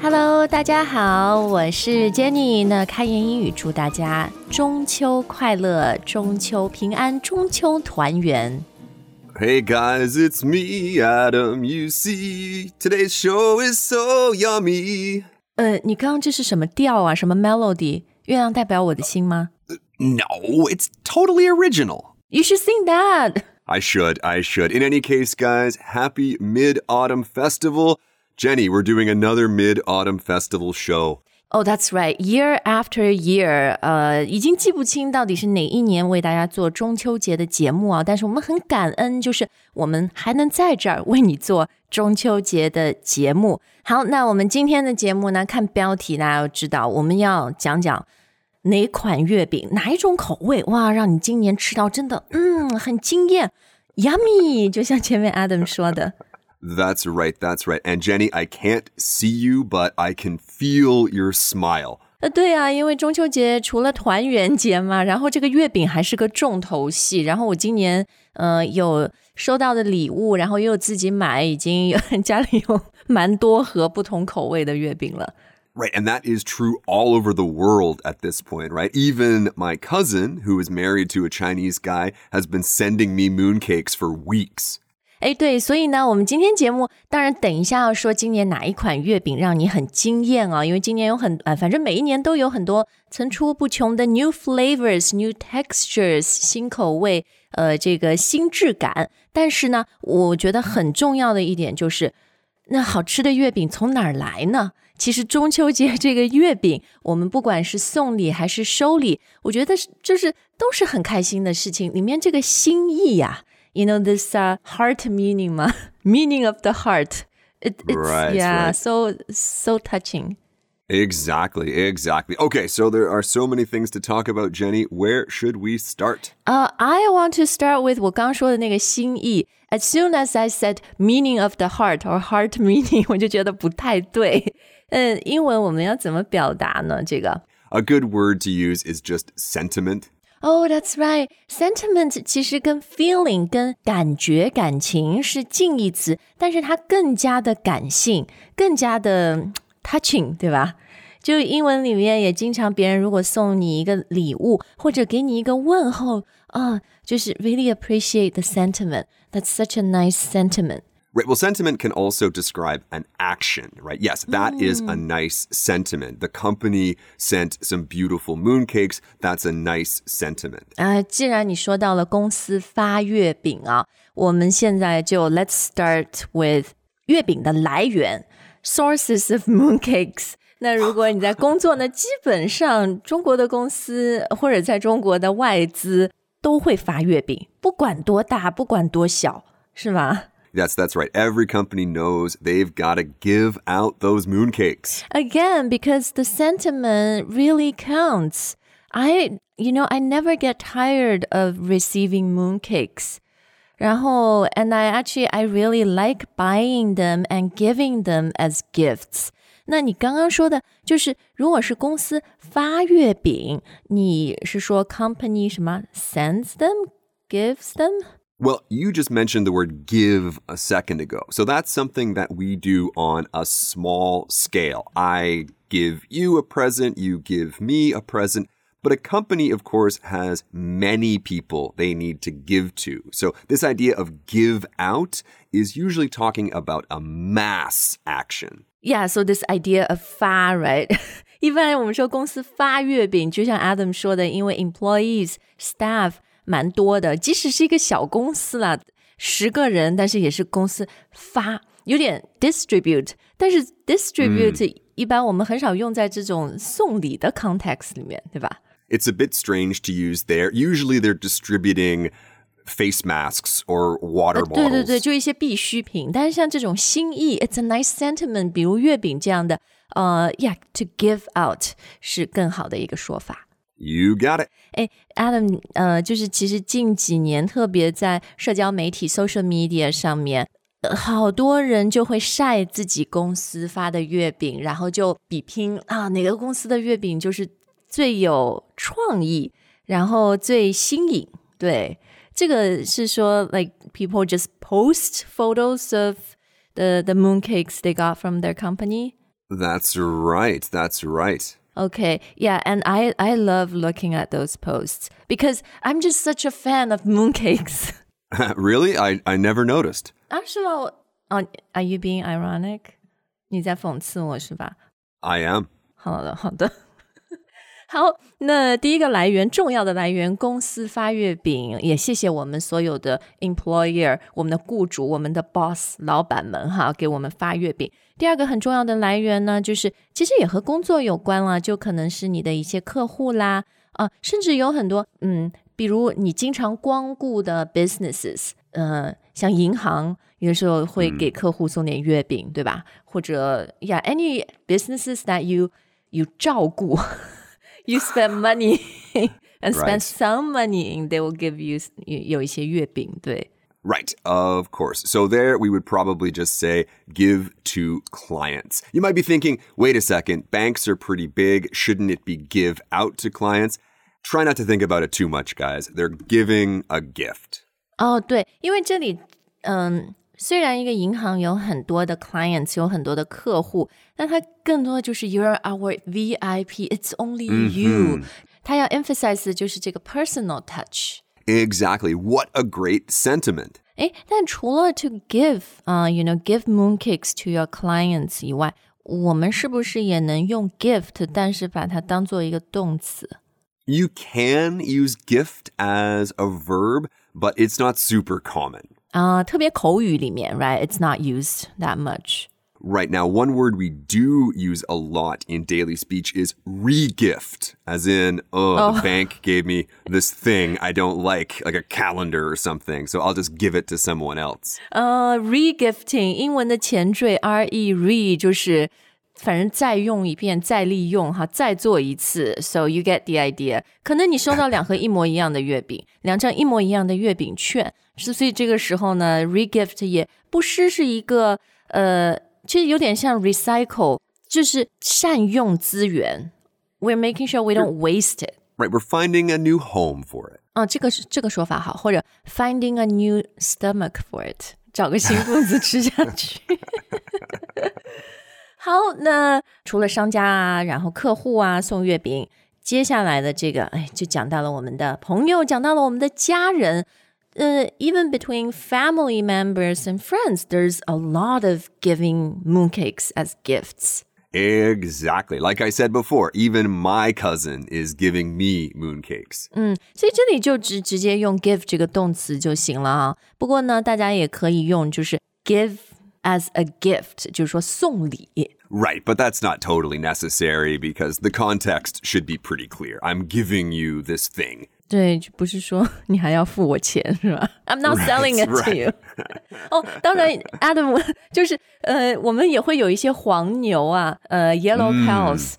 Hello，大家好，我是 Jenny。那开言英语祝大家中秋快乐，中秋平安，中秋团圆。 Hey guys, it's me, Adam. You see, today's show is so yummy. 呃，你刚刚这是什么调啊？什么 melody？月亮代表我的心吗 No, it's totally original. ？You should sing that. I should, I should. In any case, guys, happy Mid Autumn Festival. Jenny, we're doing another Mid Autumn Festival show. Oh, that's right. Year after year，呃，已经记不清到底是哪一年为大家做中秋节的节目啊。但是我们很感恩，就是我们还能在这儿为你做中秋节的节目。好，那我们今天的节目呢，看标题大家就知道，我们要讲讲哪款月饼，哪一种口味，哇，让你今年吃到真的，嗯，很惊艳，yummy，就像前面 Adam 说的。 That's right, that's right. And Jenny, I can't see you, but I can feel your smile. 呃，对啊，因为中秋节除了团圆节嘛，然后这个月饼还是个重头戏。然后我今年呃有收到的礼物，然后又自己买，已经有家里有蛮多盒不同口味的月饼了。 Right, and that is true all over the world at this point, right? Even my cousin, who is married to a Chinese guy, has been sending me mooncakes for weeks. 哎，对，所以呢，我们今天节目当然等一下要说今年哪一款月饼让你很惊艳啊，因为今年有很啊，反正每一年都有很多层出不穷的 new flavors、new textures 新口味，呃，这个新质感。但是呢，我觉得很重要的一点就是，那好吃的月饼从哪儿来呢？其实中秋节这个月饼，我们不管是送礼还是收礼，我觉得是就是都是很开心的事情。里面这个心意呀、you know this uh, heart meaning 吗？meaning of the heart. It, it's Right, yeah, right. so so touching. Exactly, exactly. Okay, so there are so many things to talk about, Jenny. Where should we start? Uh, I want to start with 我刚说的那个心意。As soon as I said meaning of the heart or heart meaning，我就觉得不太对。嗯，英文我们要怎么表达呢？这个 A good word to use is just sentiment. Oh, that's right. Sentiment 其实跟 feeling 跟感觉、感情是近义词，但是它更加的感性，更加的嗯 touching，对吧？就英文里面也经常，别人如果送你一个礼物，或者给你一个问候啊，就是 really appreciate the sentiment. That's such a nice sentiment. Right. Well, sentiment can also describe an action, right? Yes, that is a nice sentiment. The company sent some beautiful mooncakes. That's a nice sentiment. 啊，既然你说到了公司发月饼啊，我们现在就 Let's start with 月饼的来源，sources of mooncakes。那如果你在工作呢，基本上中国的公司或者在中国的外资都会发月饼，不管多大，不管多小，是吧？ Yes, that's right. Every company knows they've got to give out those mooncakes. Again, because the sentiment really counts. I, you know, I never get tired of receiving mooncakes. 然后, and I actually, I really like buying them and giving them as gifts. 那你刚刚说的就是，如果是公司发月饼，你是说 company 什么 sends them, gives them? Well, you just mentioned the word give a second ago. So that's something that we do on a small scale. I give you a present, you give me a present. But a company, of course, has many people they need to give to. So this idea of give out is usually talking about a mass action. Yeah, so this idea of 发，right？一般我们说公司发月饼，就像 Adam 说的，因为 employees staff 蛮多的，即使是一个小公司啦，十个人，但是也是公司发，有点 distribute。但是 distribute、一般我们很少用在这种送礼的 context 里面，对吧？ It's a bit strange to use there. Usually they're distributing face masks or water 对对 bottles. 对，就一些必需品。但是像这种心意，it's a nice sentiment，比如月饼这样的，呃，yeah，to give out 是更好的一个说法。 You got it. 哎，Adam，呃，就是其实近几年，特别在社交媒体 （social media） 上面，呃好多人就会晒自己公司发的月饼，然后就比拼啊，哪个公司的月饼就是最有创意，然后最新颖。对，这个是说，like people just post photos of the the mooncakes they got from their company。 That's right. That's right. Okay, yeah, and I I love looking at those posts because I'm just such a fan of mooncakes. really? I, I never noticed. 啊，是吗？我哦，Are you being ironic？你在讽刺我是吧？ I am. 好的，好的。好，那第一个来源，重要的来源，公司发月饼，也谢谢我们所有的 employer，我们的雇主，我们的 boss 老板们哈，给我们发月饼。 第二个很重要的来源呢，就是其实也和工作有关了，就可能是你的一些客户啦，啊，甚至有很多，嗯，比如你经常光顾的 businesses，呃，像银行，有的时候会给客户送点月饼，对吧？或者，yeah，any businesses that you you 照顾。you spend money and spend some money，they will give you 有一些月饼，对。Right, of course. So there we would probably just say give to clients. You might be thinking, wait a second, banks are pretty big. Shouldn't it be give out to clients? Try not to think about it too much, guys. They're giving a gift. 哦，对，因为这里，嗯，虽然一个银行有很多的 clients，有很多的客户，但它更多的就是 you're our VIP，it's only you。它要 emphasize 的就是这个 personal touch。 Exactly. What a great sentiment. 诶，但除了 to give 啊、y o u know give mooncakes to your clients 以外，我们是不是也能用 gift，但是把它当做一个动词？ You can use gift as a verb, but it's not super common. 啊、特别口语里面，right？It's not used that much。 Right now, one word we do use a lot in daily speech is regift, as in, oh, the bank gave me this thing I don't like, like a calendar or something, so I'll just give it to someone else. 呃，regifting 英文的前缀 r e re 就是反正再用一遍，再利用哈，再做一次。So you get the idea。可能你收到两盒一模一样的月饼，两张一模一样的月饼券，是所以这个时候呢，regift 也不失是一个呃， 其实有点像 recycle，就是善用资源。We're making sure we don't waste it。Right, we're finding a new home for it. 啊，这个是这个说法好，或者 finding a new stomach for it，找个新肚子吃下去。好，那除了商家啊，然后客户啊送月饼，接下来的这个，哎，就讲到了我们的朋友，讲到了我们的家人。呃、e v e n between family members and friends, there's a lot of giving mooncakes as gifts. Exactly. Like I said before, even my cousin is giving me mooncakes. 所以这里就直直接用 give 这个动词就行了啊。不过呢，大家也可以用就是 give as a gift，就是说送礼。 Right, but that's not totally necessary because the context should be pretty clear. I'm giving you this thing. 对，就不是说你还要付我钱是吧？I'm not selling it to right. you 哦，当然，Adam 就是呃，我们也会有一些黄牛啊，呃，yellow cows，、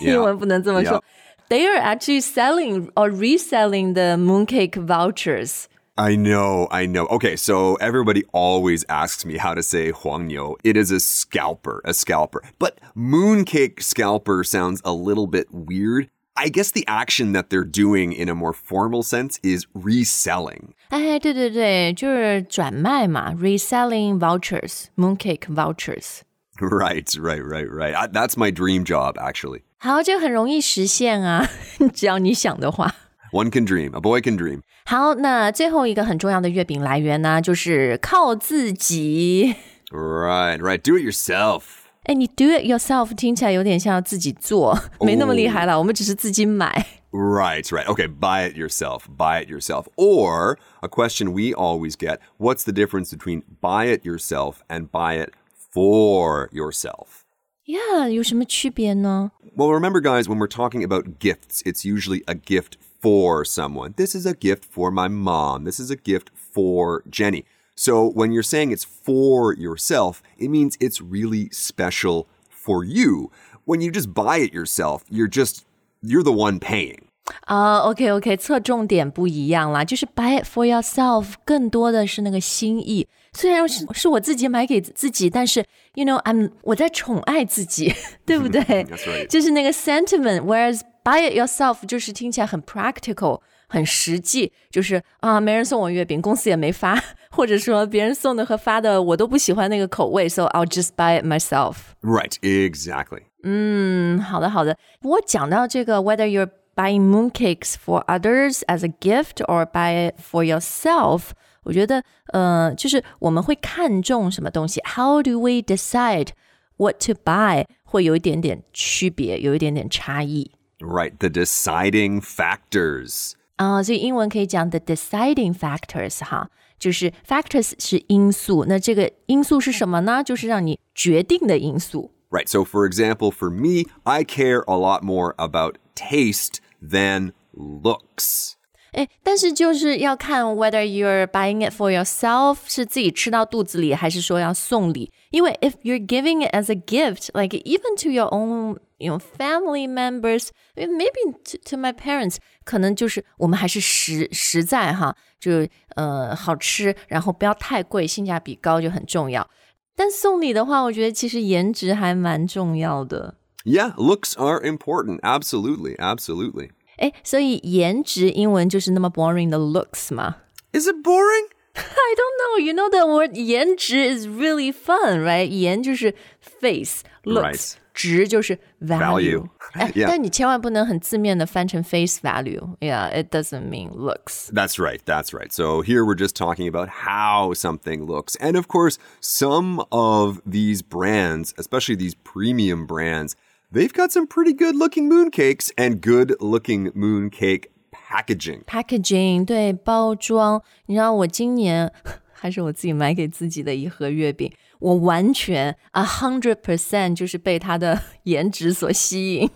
英文不能这么说。They are actually selling or reselling the mooncake vouchers. I know, I know. Okay, so everybody always asks me how to say Huangniu. It is a scalper, a scalper. But mooncake scalper sounds a little bit weird. I guess the action that they're doing in a more formal sense is reselling. 哎，对对对，就是转卖嘛，reselling vouchers, mooncake vouchers。 Right, right, right, right. I, that's my dream job, actually. 好，这个很容易实现啊，只要你想的话。 One can dream, a boy can dream. 好，那最后一个很重要的月饼来源呢，就是靠自己。 Right, right. Do it yourself. 哎，你 do it yourself 听起来有点像自己做，没那么厉害啦，我们只是自己买。 Right, right. Okay, buy it yourself. Buy it yourself. Or a question we always get what's the difference between buy it yourself and buy it for yourself? 呀，有什么区别呢？ Well, remember, guys, when we're talking about gifts, it's usually a gift for someone. This is a gift for my mom. This is a gift for Jenny. So when you're saying it's for yourself, it means it's really special for you. When you just buy it yourself, you're just, you're the one paying. 啊、o k OK，侧重点不一样啦，就是 buy it for yourself，更多的是那个心意。虽然是是我自己买给自己，但是 you know I'm 我在宠爱自己，对不对 That's right. 就是那个 sentiment。Whereas buy it yourself 就是听起来很 practical，很实际，就是啊，没人送我月饼，公司也没发， 或者说别人送的和发的我都不喜欢那个口味，so I'll just buy it myself。 Right, exactly. 嗯，好的好的。不过讲到这个，whether you're buying mooncakes for others as a gift or buy it for yourself，我觉得呃，就是我们会看重什么东西，How do we decide what to buy？会有一点点区别，有一点点差异。 Right, the deciding factors. 啊、所以英文可以讲 the deciding factors 哈， 就是 factors 是因素，那这个因素是什么呢？就是让你决定的因素。 Right, so for example, for me, I care a lot more about taste than looks. 哎，但是就是要看 whether you're buying it for yourself 是自己吃到肚子里，还是说要送礼。因为 if you're giving it as a gift, like even to your own, you know, family members, maybe to, to my parents，可能就是我们还是实实在哈，就呃好吃，然后不要太贵，性价比高就很重要。但送礼的话，我觉得其实颜值还蛮重要的。 Yeah, looks are important. Absolutely, absolutely. 哎，所以颜值英文就是那么 boring 的 looks 吗？ Is it boring? I don't know. You know the word 颜值 is really fun, right? 颜就是 face, looks. Right. 值就是 value. Value. 哎 Yeah. 但你千万不能很字面的翻成 face value. Yeah, it doesn't mean looks. That's right, that's right. So here we're just talking about how something looks. And of course, some of these brands, especially these premium brands, they've got some pretty good looking mooncakes and good looking mooncake packaging. Packaging 对包装，你知道我今年还是我自己买给自己的一盒月饼， 我完全 a hundred percent 就是被它的颜值所吸引，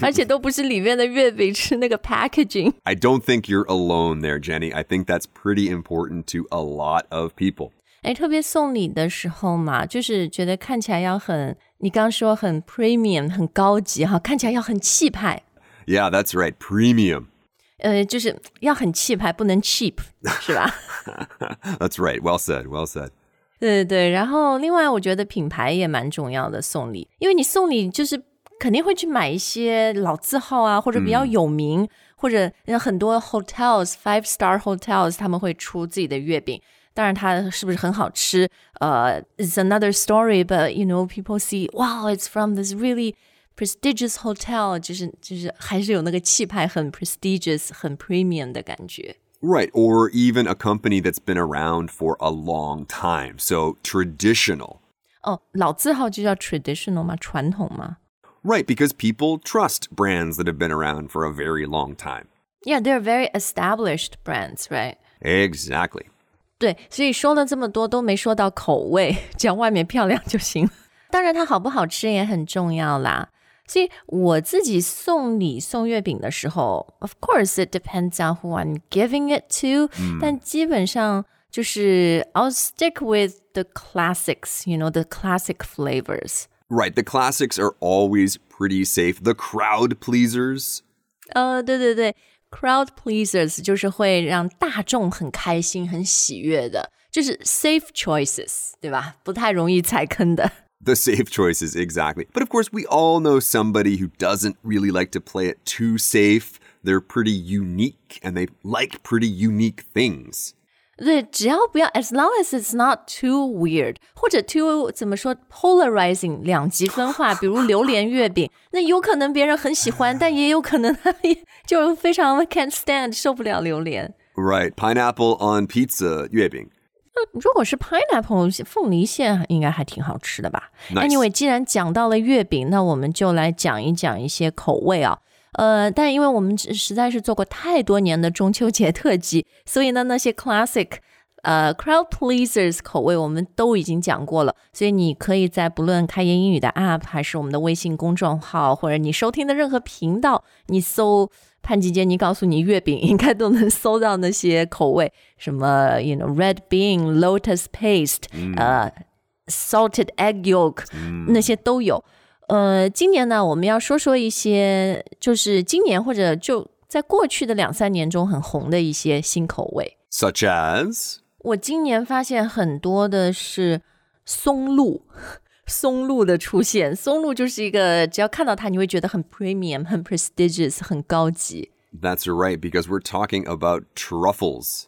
而且都不是里面的月饼，是那个 packaging。 I don't think you're alone there, Jenny. I think that's pretty important to a lot of people. 哎，特别送礼的时候嘛，就是觉得看起来要很，你刚说很 premium，很高级哈，看起来要很气派， Yeah, that's right. Premium. 呃，就是要很气派，不能 cheap，是吧？ That's right. Well said. Well said. 对对对。然后另外，我觉得品牌也蛮重要的，送礼，因为你送礼就是肯定会去买一些老字号啊，或者比较有名，或者呃很多 hotels five star hotels 他们会出自己的月饼。当然，它是不是很好吃？呃、i t s another story. But you know, people see, wow, it's from this really prestigious hotel，就是就是还是有那个气派，很 prestigious，很 premium 的感觉。Right. Or even a company that's been around for a long time. So traditional. 哦，老字号就叫 traditional 吗？传统吗？ Right. Because people trust brands that have been around for a very long time. Yeah, they're very established brands, right? Exactly. 对，所以说了这么多都没说到口味，讲外面漂亮就行了。当然，它好不好吃也很重要啦。 所以我自己送礼送月饼的时候，of course it depends on who I'm giving it to、但基本上就是 I'll stick with the classics, you know, the classic flavors. Right. The classics are always pretty safe. The crowd pleasers. 呃，对对对，crowd pleasers 就是会让大众很开心、很喜悦的，就是 safe choices，对吧？不太容易踩坑的。 The safe choices, exactly. But of course, we all know somebody who doesn't really like to play it too safe. They're pretty unique and they like pretty unique things. 对，只要不要，as long as it's not too weird，或者 too 怎么说 polarizing 两极分化，比如榴莲月饼，那有可能别人很喜欢，但也有可能他就非常 can't stand 受不了榴莲。 Right. Pineapple on pizza, 月饼. 如果是 pineapple 凤梨馅，应该还挺好吃的吧 Anyway，既然讲到了月饼，那我们就来讲一讲一些口味啊。呃，但因为我们实实在是做过太多年的中秋节特辑，所以呢，那些 classic 呃 crowd pleasers 口味我们都已经讲过了。所以你可以在不论开言英语的 app，还是我们的微信公众号，或者你收听的任何频道，你搜潘吉杰尼告诉你月饼，应该都能搜到那些口味，什么 you know red bean、lotus paste，、呃 salted egg yolk，、那些都有。呃，今年呢，我们要说说一些，就是今年或者就在过去的两三年中很红的一些新口味。Such as? 我今年发现很多的是松露，松露的出现。松露就是一个，只要看到它，你会觉得很 premium、很 prestigious、很高级。 That's right, because we're talking about truffles.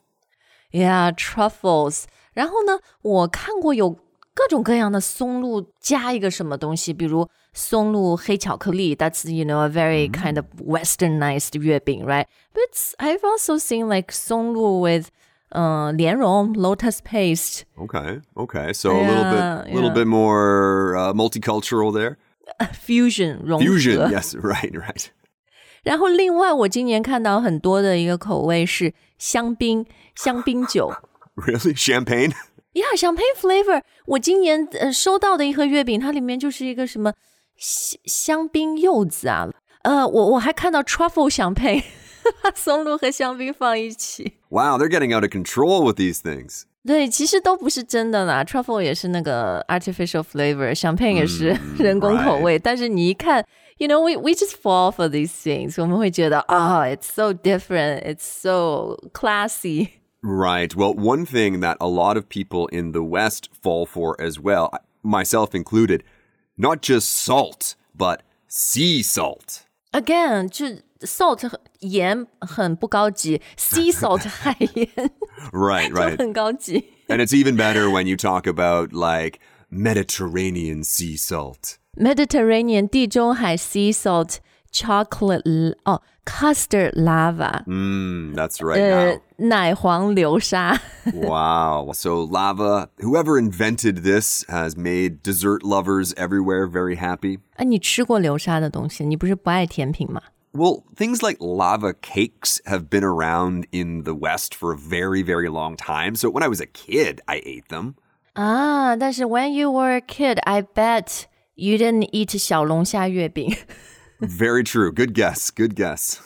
Yeah, truffles. 然后呢，我看过有各种各样的松露加一个什么东西，比如松露黑巧克力，that's you know a very kind of westernized 月饼，right？But I've also seen like 松露 with 嗯莲蓉 lotus paste Okay, okay. So a little Yeah, bit, little yeah. bit more uh, multicultural there. fusion 融合。 Fusion, yes, right, right. 然后另外我今年看到很多的一个口味是香槟香槟酒。 Really, champagne? Yeah, champagne flavor。我今年呃收到的一盒月饼，它里面就是一个什么香香槟柚子啊。呃，我我还看到 truffle champagne，把 松露和香槟放一起。 Wow, they're getting out of control with these things. 对，其实都不是真的啦。Truffle 也是那个 artificial flavor，champagne 也是人工口味。但是你一看，you know we we just fall for these things，我们会觉得啊、i t s so different，it's so classy。 Right. Well, one thing that a lot of people in the West fall for as well, myself included, not just salt, but sea salt. Again，就 salt 很盐很不高级，sea salt 海盐 Right, 就 right. 很高级。 and it's even better when you talk about like Mediterranean sea salt. Mediterranean 地中海 sea salt chocolate 哦 custard lava， Mm, that's right 呃 now. 奶黄流沙。 Wow. So lava, whoever invented this has made dessert lovers everywhere very happy. 哎，你吃过流沙的东西？你不是不爱甜品吗？ Well, things like lava cakes have been around in the West for a very, very long time. So when I was a kid, I ate them. 啊，但是 when you were a kid, I bet you didn't eat 小龙虾月饼。 Very true. Good guess. Good guess.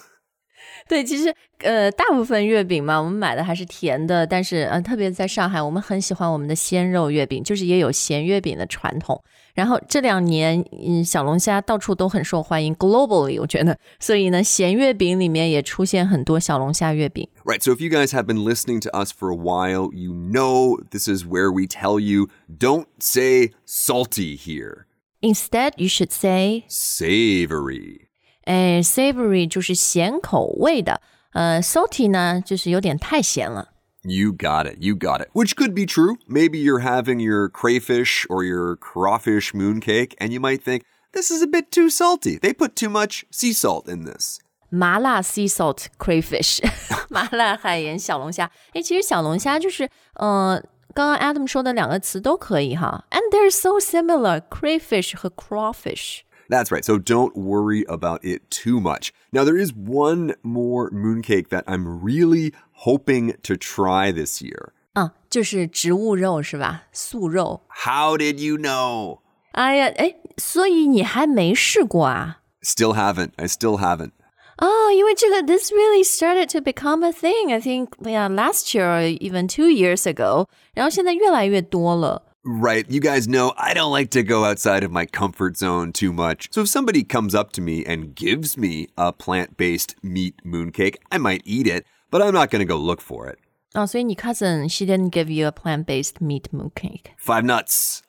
对，其实呃，大部分月饼嘛，我们买的还是甜的，但是呃，特别在上海，我们很喜欢我们的鲜肉月饼，就是也有咸月饼的传统。 然后这两年，嗯，小龙虾到处都很受欢迎，globally 我觉得，所以呢，咸月饼里面也出现很多小龙虾月饼。Right. So if you guys have been listening to us for a while, you know this is where we tell you don't say salty here. Instead, you should say Savory. 哎，savory 就是咸口味的，呃，salty 呢就是有点太咸了。You got it. You got it. Which could be true. Maybe you're having your crayfish or your crawfish mooncake and you might think, this is a bit too salty. They put too much sea salt in this. 麻辣 sea salt crayfish，麻辣海盐小龙虾。诶，其实小龙虾就是，呃，刚刚 Adam 说的两个词都可以哈。And they're so similar, crayfish 和 crawfish。 That's right. So don't worry about it too much. Now, there is one more mooncake that I'm really hoping to try this year. 啊，就是植物肉是吧？素肉。 How did you know? 哎呀，哎，所以你还没试过啊？ Still haven't. I still haven't. 哦，因为这个 this really started to become a thing. I think yeah, last year or even two years ago. 然后现在越来越多了。 Right. You guys know I don't like to go outside of my comfort zone too much. So if somebody comes up to me and gives me a plant based meat mooncake, I might eat it, but I'm not going to go look for it. Oh, so your cousin, she didn't give you a plant based meat mooncake. Five nuts.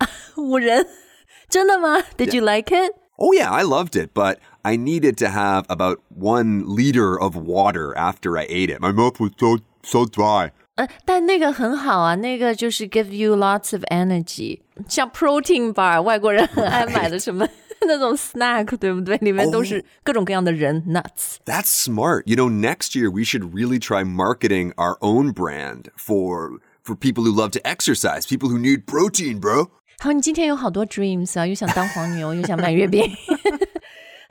五仁，真的吗？Did you like it? Oh yeah, I loved it, but I needed to have about one liter of water after I ate it. My mouth was so so dry. 呃，但那个很好啊，那个就是 give you lots of energy，像 protein bar，外国人很爱买的什么那种 snack，对不对？里面都是各种各样的人 nuts。 That's smart. You know, next year we should really try marketing our own brand for for people who love to exercise, people who need protein, bro. 好，你今天有好多 dreams 啊，又想当黄牛，又想买月饼。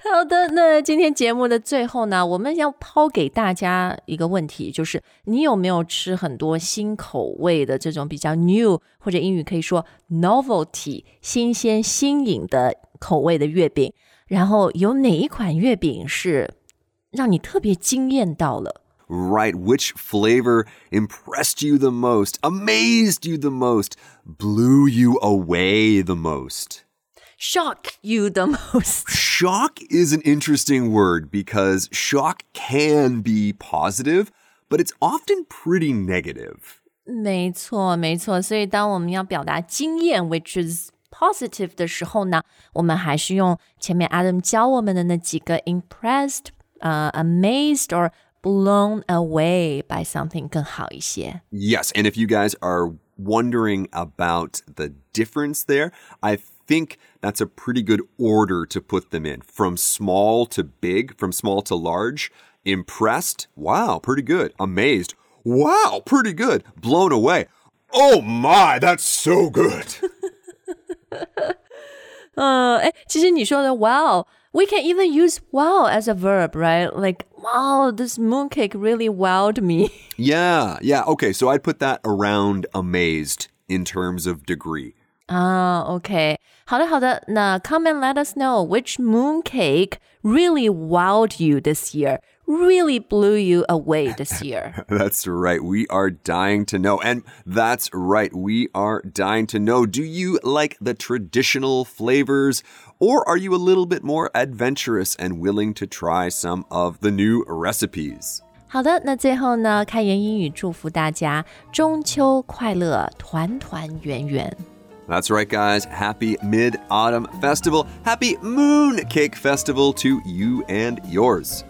好的，那今天节目的最后呢，我们要抛给大家一个问题，就是你有没有吃很多新口味的这种比较 new 或者英语可以说 novelty 新鲜新颖的口味的月饼？然后有哪一款月饼是让你特别惊艳到了？Right, which flavor impressed you the most, amazed you the most, blew you away the most? shock you the most？ Shock is an interesting word because shock can be positive, but it's often pretty negative. 没错，没错。所以当我们要表达经验，which is positive 的时候呢，我们还是用前面 Adam 教我们的那几个 impressed、呃、amazed or blown away by something 更好一些。 Yes, and if you guys are wondering about the difference there, I think that's a pretty good order to put them in from small to big, from small to large. Impressed? Wow, pretty good. Amazed? Wow, pretty good. Blown away? Oh my, that's so good. 嗯，哎，其实你说的 wow。we can even use wow as a verb, right? Like, wow, this mooncake really wowed me. Yeah, yeah. Okay, so I'd put that around amazed in terms of degree. Ah, okay. 好的，好的。那 come and let us know which mooncake really wowed you this year really blew you away this year. that's right. We are dying to know. And that's right. We are dying to know. Do you like the traditional flavors? Or are you a little bit more adventurous and willing to try some of the new recipes? 好的，那最后呢，开言英语祝福大家中秋快乐，团团圆圆。 That's right, guys. Happy Mid Autumn Festival. Happy Moon Cake Festival to you and yours.